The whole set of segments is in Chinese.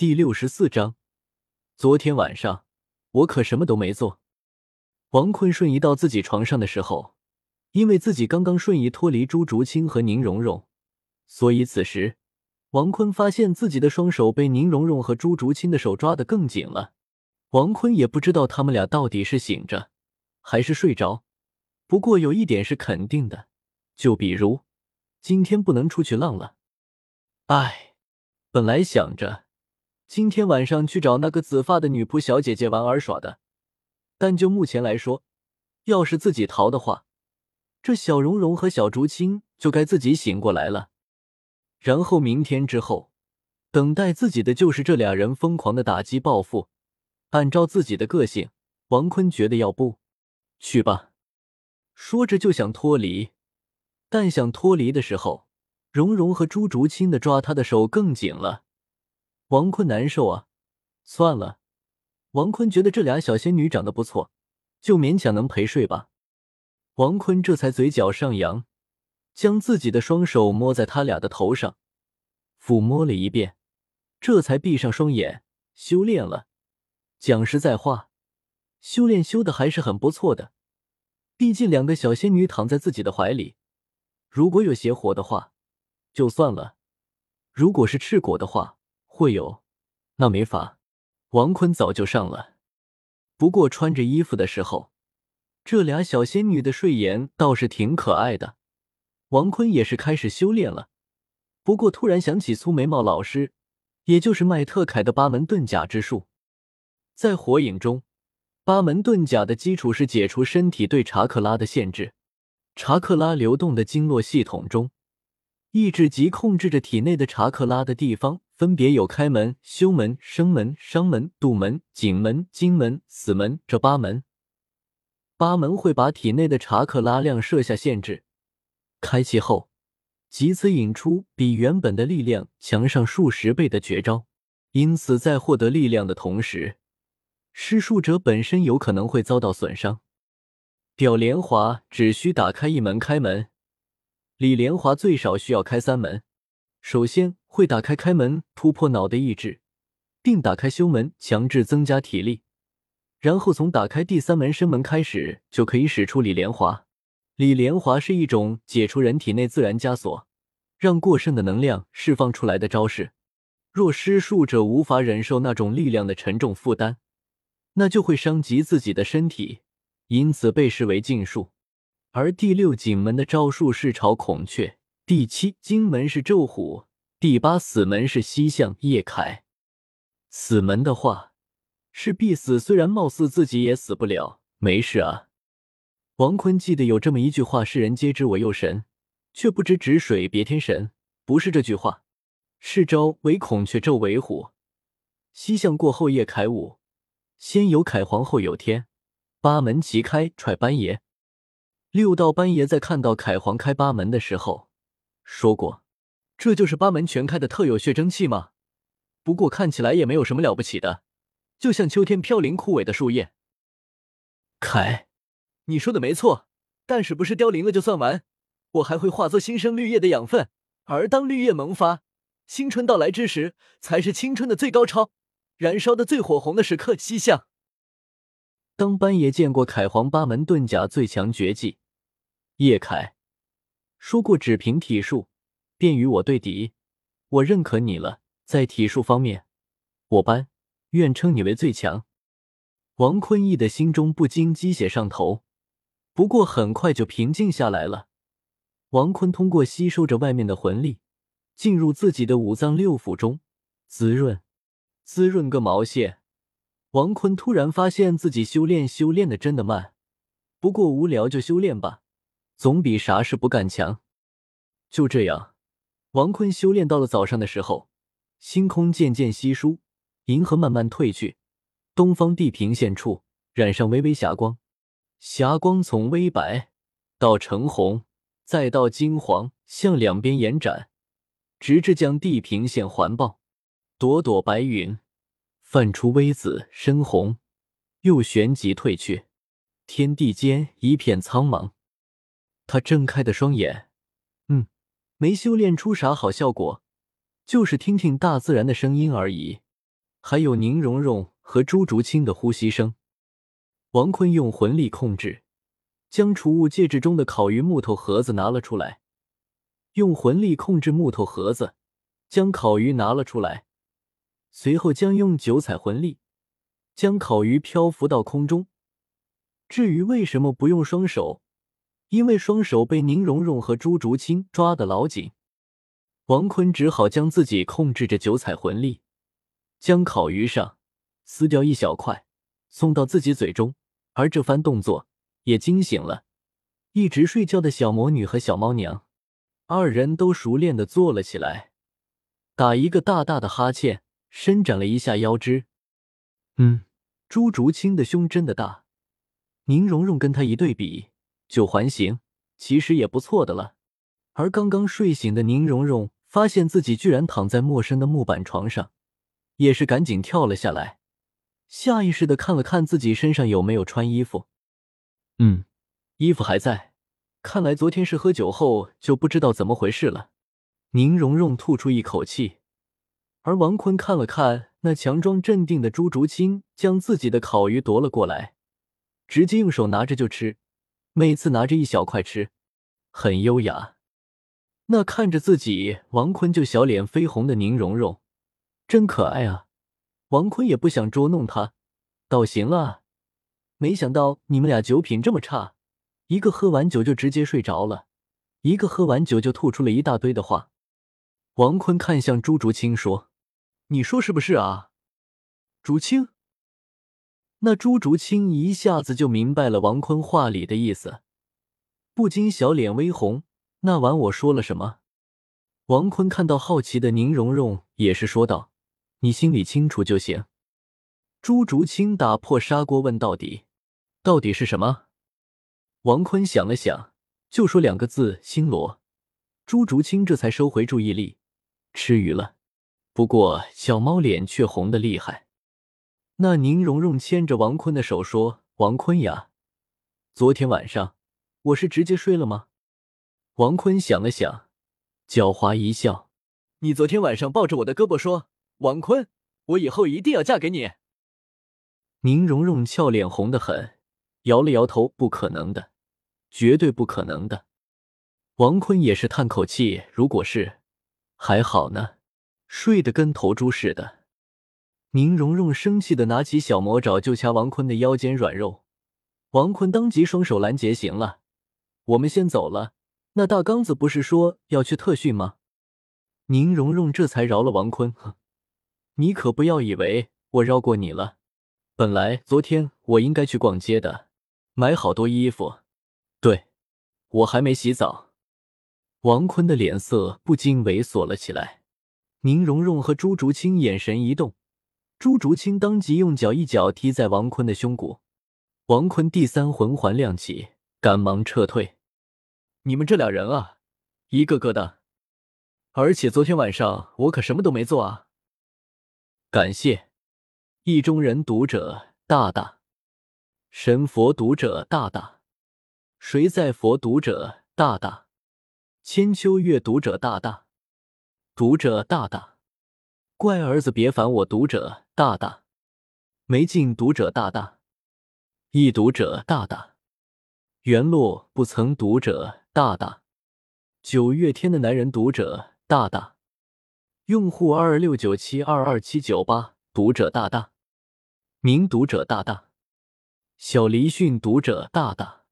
第六十四章，昨天晚上我可什么都没做。王坤瞬移到自己床上的时候，因为自己刚刚瞬移脱离朱竹清和宁荣荣，所以此时王坤发现自己的双手被宁荣荣和朱竹清的手抓得更紧了。王坤也不知道他们俩到底是醒着还是睡着，不过有一点是肯定的，就比如今天不能出去浪了。唉，本来想着。今天晚上去找那个紫发的女仆小姐姐玩儿耍的，但就目前来说，要是自己逃的话，这小蓉蓉和小竹青就该自己醒过来了。然后明天之后，等待自己的就是这俩人疯狂的打击报复。按照自己的个性，王坤觉得要不去吧，说着就想脱离，但想脱离的时候，蓉蓉和朱竹清的抓他的手更紧了。王坤难受啊，算了。王坤觉得这俩小仙女长得不错，就勉强能陪睡吧。王坤这才嘴角上扬，将自己的双手摸在他俩的头上，抚摸了一遍，这才闭上双眼修炼了。讲实在话，修炼修的还是很不错的。毕竟两个小仙女躺在自己的怀里，如果有邪火的话，就算了；如果是赤果的话，会有，那没法。王坤早就上了，不过穿着衣服的时候，这俩小仙女的睡颜倒是挺可爱的。王坤也是开始修炼了，不过突然想起粗眉毛老师，也就是麦特凯的八门遁甲之术。在火影中，八门遁甲的基础是解除身体对查克拉的限制，查克拉流动的经络系统中，意志及控制着体内的查克拉的地方。分别有开门、修门、生门、伤门、堵门、景门、金门、死门这八门。八门会把体内的查克拉量设下限制，开启后，即此引出比原本的力量强上数十倍的绝招。因此，在获得力量的同时，施术者本身有可能会遭到损伤。屌莲华只需打开一门开门，李莲华最少需要开三门。首先会打开开门，突破脑的意志，并打开修门，强制增加体力。然后从打开第三门生门开始，就可以使出李莲华。李莲华是一种解除人体内自然枷锁，让过剩的能量释放出来的招式。若施术者无法忍受那种力量的沉重负担，那就会伤及自己的身体，因此被视为禁术。而第六景门的招数是朝孔雀。第七金门是咒虎，第八死门是西向叶凯。死门的话是必死，虽然貌似自己也死不了，没事啊。王坤记得有这么一句话：“世人皆知我右神，却不知止水别天神。”不是这句话，是招为孔雀咒为虎，西向过后叶凯舞，先有凯皇后有天，八门齐开踹班爷。六道班爷在看到凯皇开八门的时候。说过，这就是八门全开的特有血蒸气吗？不过看起来也没有什么了不起的，就像秋天飘零枯萎的树叶。凯，你说的没错，但是不是凋零了就算完？我还会化作新生绿叶的养分，而当绿叶萌发，新春到来之时，才是青春的最高超，燃烧的最火红的时刻。西向。当班爷见过凯皇八门遁甲最强绝技，叶凯。说过，只凭体术便与我对敌，我认可你了。在体术方面，我班愿称你为最强。王坤义的心中不禁鸡血上头，不过很快就平静下来了。王坤通过吸收着外面的魂力，进入自己的五脏六腑中，滋润，滋润个毛线！王坤突然发现自己修炼修炼的真的慢，不过无聊就修炼吧。总比啥事不干强。就这样，王坤修炼到了早上的时候，星空渐渐稀疏，银河慢慢褪去，东方地平线处染上微微霞光，霞光从微白到橙红，再到金黄，向两边延展，直至将地平线环抱。朵朵白云泛出微紫、深红，又旋即褪去，天地间一片苍茫。他睁开的双眼，嗯，没修炼出啥好效果，就是听听大自然的声音而已。还有宁荣荣和朱竹清的呼吸声。王坤用魂力控制，将储物戒指中的烤鱼木头盒子拿了出来，用魂力控制木头盒子，将烤鱼拿了出来，随后将用九彩魂力将烤鱼漂浮到空中。至于为什么不用双手，因为双手被宁荣荣和朱竹清抓得老紧，王坤只好将自己控制着九彩魂力，将烤鱼上撕掉一小块，送到自己嘴中。而这番动作也惊醒了一直睡觉的小魔女和小猫娘，二人都熟练的坐了起来，打一个大大的哈欠，伸展了一下腰肢。嗯，朱竹清的胸真的大，宁荣荣跟他一对比，就环形，其实也不错的了。而刚刚睡醒的宁荣荣发现自己居然躺在陌生的木板床上，也是赶紧跳了下来。下意识的看了看自己身上有没有穿衣服，嗯，衣服还在。看来昨天是喝酒后就不知道怎么回事了。宁荣荣吐出一口气，而王坤看了看那强装镇定的朱竹清，将自己的烤鱼夺了过来，直接用手拿着就吃，每次拿着一小块吃，很优雅。那看着自己，王坤就小脸绯红的宁荣荣，真可爱啊。王坤也不想捉弄他，倒行了。没想到你们俩酒品这么差，一个喝完酒就直接睡着了，一个喝完酒就吐出了一大堆的话。王坤看向朱竹清说：“你说是不是啊？”竹清。那朱竹清一下子就明白了王坤话里的意思，不禁小脸微红。那晚我说了什么？王坤看到好奇的宁荣荣，也是说道。你心里清楚就行。朱竹清打破砂锅问到底，到底是什么？王坤想了想，就说两个字：星罗。朱竹清这才收回注意力，吃鱼了。不过小猫脸却红的厉害。那宁荣荣牵着王坤的手说：“王坤呀，昨天晚上我是直接睡了吗？”王坤想了想，狡猾一笑：“你昨天晚上抱着我的胳膊说。”王坤，我以后一定要嫁给你。宁荣荣俏脸红的很，摇了摇头，不可能的，绝对不可能的。王坤也是叹口气，如果是，还好呢，睡得跟头猪似的。宁荣荣生气的拿起小魔爪就掐王坤的腰间软肉，王坤当即双手拦截，行了，我们先走了。那大刚子不是说要去特训吗？宁荣荣这才饶了王坤，哼。你可不要以为我饶过你了。本来昨天我应该去逛街的，买好多衣服。对，我还没洗澡。王坤的脸色不禁猥琐了起来。宁荣荣和朱竹清眼神一动，朱竹清当即用脚一脚踢在王坤的胸骨。王坤第三魂环亮起，赶忙撤退。你们这俩人啊，一个个的。而且昨天晚上我可什么都没做啊。感谢意中人读者大大，神佛读者大大，谁在佛读者大大，千秋月读者大大，读者大大，乖儿子别烦我读者大大，没劲读者大大，易读者大大，原落不曾读者大大，九月天的男人读者大大。用户二六九七二二七九八，读者大大，名读者大大，小黎讯读者大大，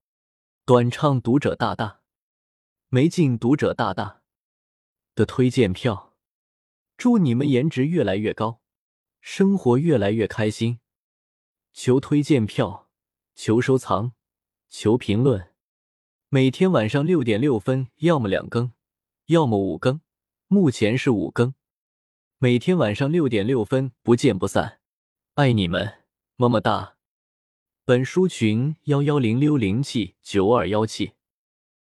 短唱读者大大，没劲读者大大的推荐票，祝你们颜值越来越高，生活越来越开心。求推荐票，求收藏，求评论。每天晚上六点六分，要么两更，要么五更，目前是五更。每天晚上六点六分，不见不散，爱你们，么么哒。本书群幺幺零六零七九二幺七。